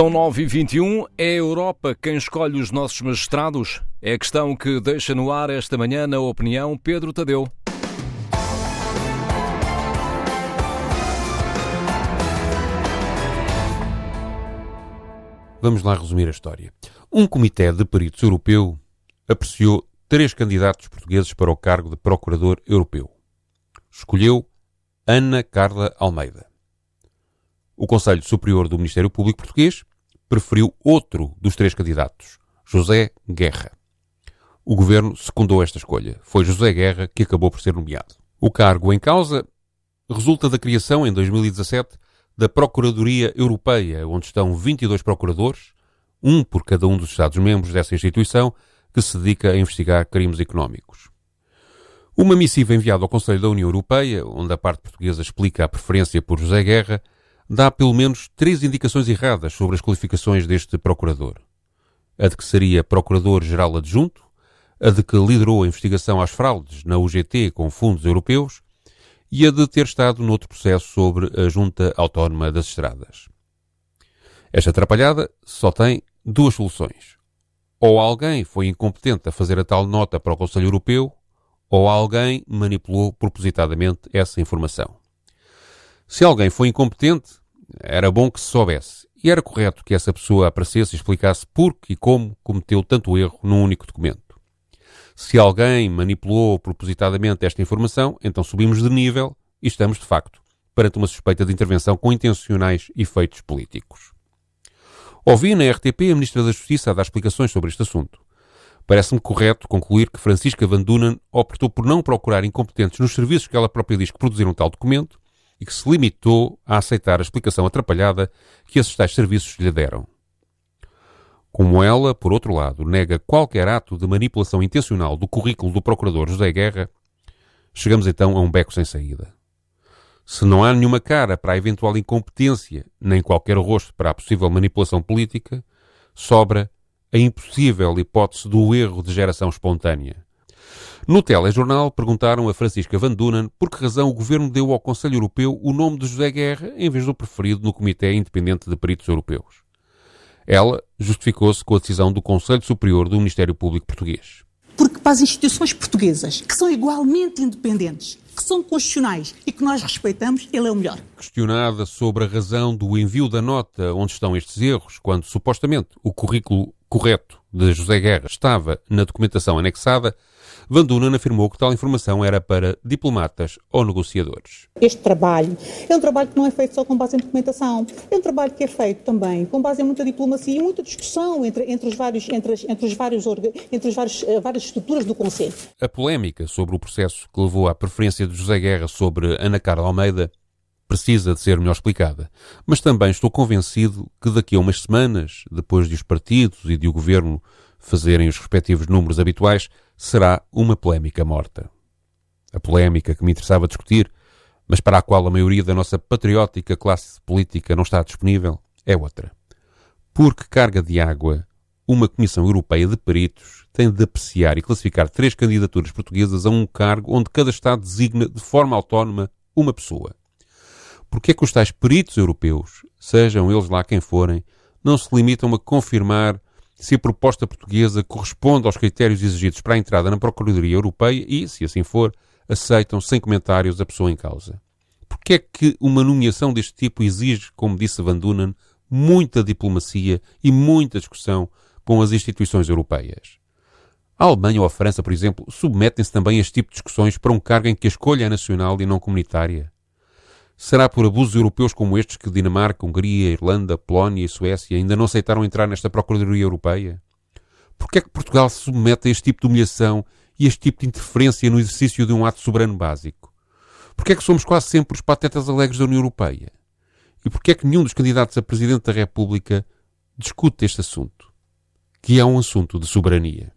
São 9 e 21 É a Europa quem escolhe os nossos magistrados? É a questão que deixa no ar esta manhã na opinião Pedro Tadeu. Vamos lá resumir a história. Um comitê de peritos europeu apreciou três candidatos portugueses para o cargo de Procurador Europeu. Escolheu Ana Carla Almeida. O Conselho Superior do Ministério Público Português preferiu outro dos três candidatos, José Guerra. O governo secundou esta escolha. Foi José Guerra que acabou por ser nomeado. O cargo em causa resulta da criação, em 2017, da Procuradoria Europeia, onde estão 22 procuradores, um por cada um dos Estados-membros dessa instituição, que se dedica a investigar crimes económicos. Uma missiva enviada ao Conselho da União Europeia, onde a parte portuguesa explica a preferência por José Guerra, dá pelo menos três indicações erradas sobre as qualificações deste procurador. A de que seria Procurador-Geral Adjunto, a de que liderou a investigação às fraudes na UGT com fundos europeus e a de ter estado noutro processo sobre a Junta Autónoma das Estradas. Esta atrapalhada só tem duas soluções. Ou alguém foi incompetente a fazer a tal nota para o Conselho Europeu, ou alguém manipulou propositadamente essa informação. Se alguém foi incompetente, era bom que se soubesse, e era correto que essa pessoa aparecesse e explicasse por que e como cometeu tanto erro num único documento. Se alguém manipulou propositadamente esta informação, então subimos de nível e estamos, de facto, perante uma suspeita de intervenção com intencionais efeitos políticos. Ouvi na RTP a Ministra da Justiça a dar explicações sobre este assunto. Parece-me correto concluir que Francisca Van Dunen optou por não procurar incompetentes nos serviços que ela própria diz que produziram tal documento e que se limitou a aceitar a explicação atrapalhada que esses tais serviços lhe deram. Como ela, por outro lado, nega qualquer ato de manipulação intencional do currículo do procurador José Guerra, chegamos então a um beco sem saída. Se não há nenhuma cara para a eventual incompetência, nem qualquer rosto para a possível manipulação política, sobra a impossível hipótese do erro de geração espontânea. No telejornal perguntaram a Francisca Van Dunen por que razão o governo deu ao Conselho Europeu o nome de José Guerra em vez do preferido no Comitê Independente de Peritos Europeus. Ela justificou-se com a decisão do Conselho Superior do Ministério Público Português. Porque para as instituições portuguesas, que são igualmente independentes, que são constitucionais e que nós respeitamos, ele é o melhor. Questionada sobre a razão do envio da nota onde estão estes erros, quando supostamente o currículo correto de José Guerra estava na documentação anexada, Van Dunen afirmou que tal informação era para diplomatas ou negociadores. Este trabalho é um trabalho que não é feito só com base em documentação, é um trabalho que é feito também com base em muita diplomacia e muita discussão entre, entre os vários, entre, as, entre os vários, entre os vários, uh, várias estruturas do Conselho. A polémica sobre o processo que levou à preferência de José Guerra sobre Ana Carla Almeida precisa de ser melhor explicada. Mas também estou convencido que daqui a umas semanas, depois de os partidos e de o governo fazerem os respectivos números habituais, será uma polémica morta. A polémica que me interessava discutir, mas para a qual a maioria da nossa patriótica classe política não está disponível, é outra. Por que carga de água uma Comissão Europeia de Peritos tem de apreciar e classificar três candidaturas portuguesas a um cargo onde cada Estado designa de forma autónoma uma pessoa? Porque é que os tais peritos europeus, sejam eles lá quem forem, não se limitam a confirmar se a proposta portuguesa corresponde aos critérios exigidos para a entrada na Procuradoria Europeia e, se assim for, aceitam sem comentários a pessoa em causa. Porque é que uma nomeação deste tipo exige, como disse Van Dunen, muita diplomacia e muita discussão com as instituições europeias? A Alemanha ou a França, por exemplo, submetem-se também a este tipo de discussões para um cargo em que a escolha é nacional e não comunitária? Será por abusos europeus como estes que Dinamarca, Hungria, Irlanda, Polónia e Suécia ainda não aceitaram entrar nesta Procuradoria Europeia? Por que é que Portugal se submete a este tipo de humilhação e a este tipo de interferência no exercício de um ato soberano básico? Por que é que somos quase sempre os patetas alegres da União Europeia? E por que é que nenhum dos candidatos a Presidente da República discute este assunto? Que é um assunto de soberania.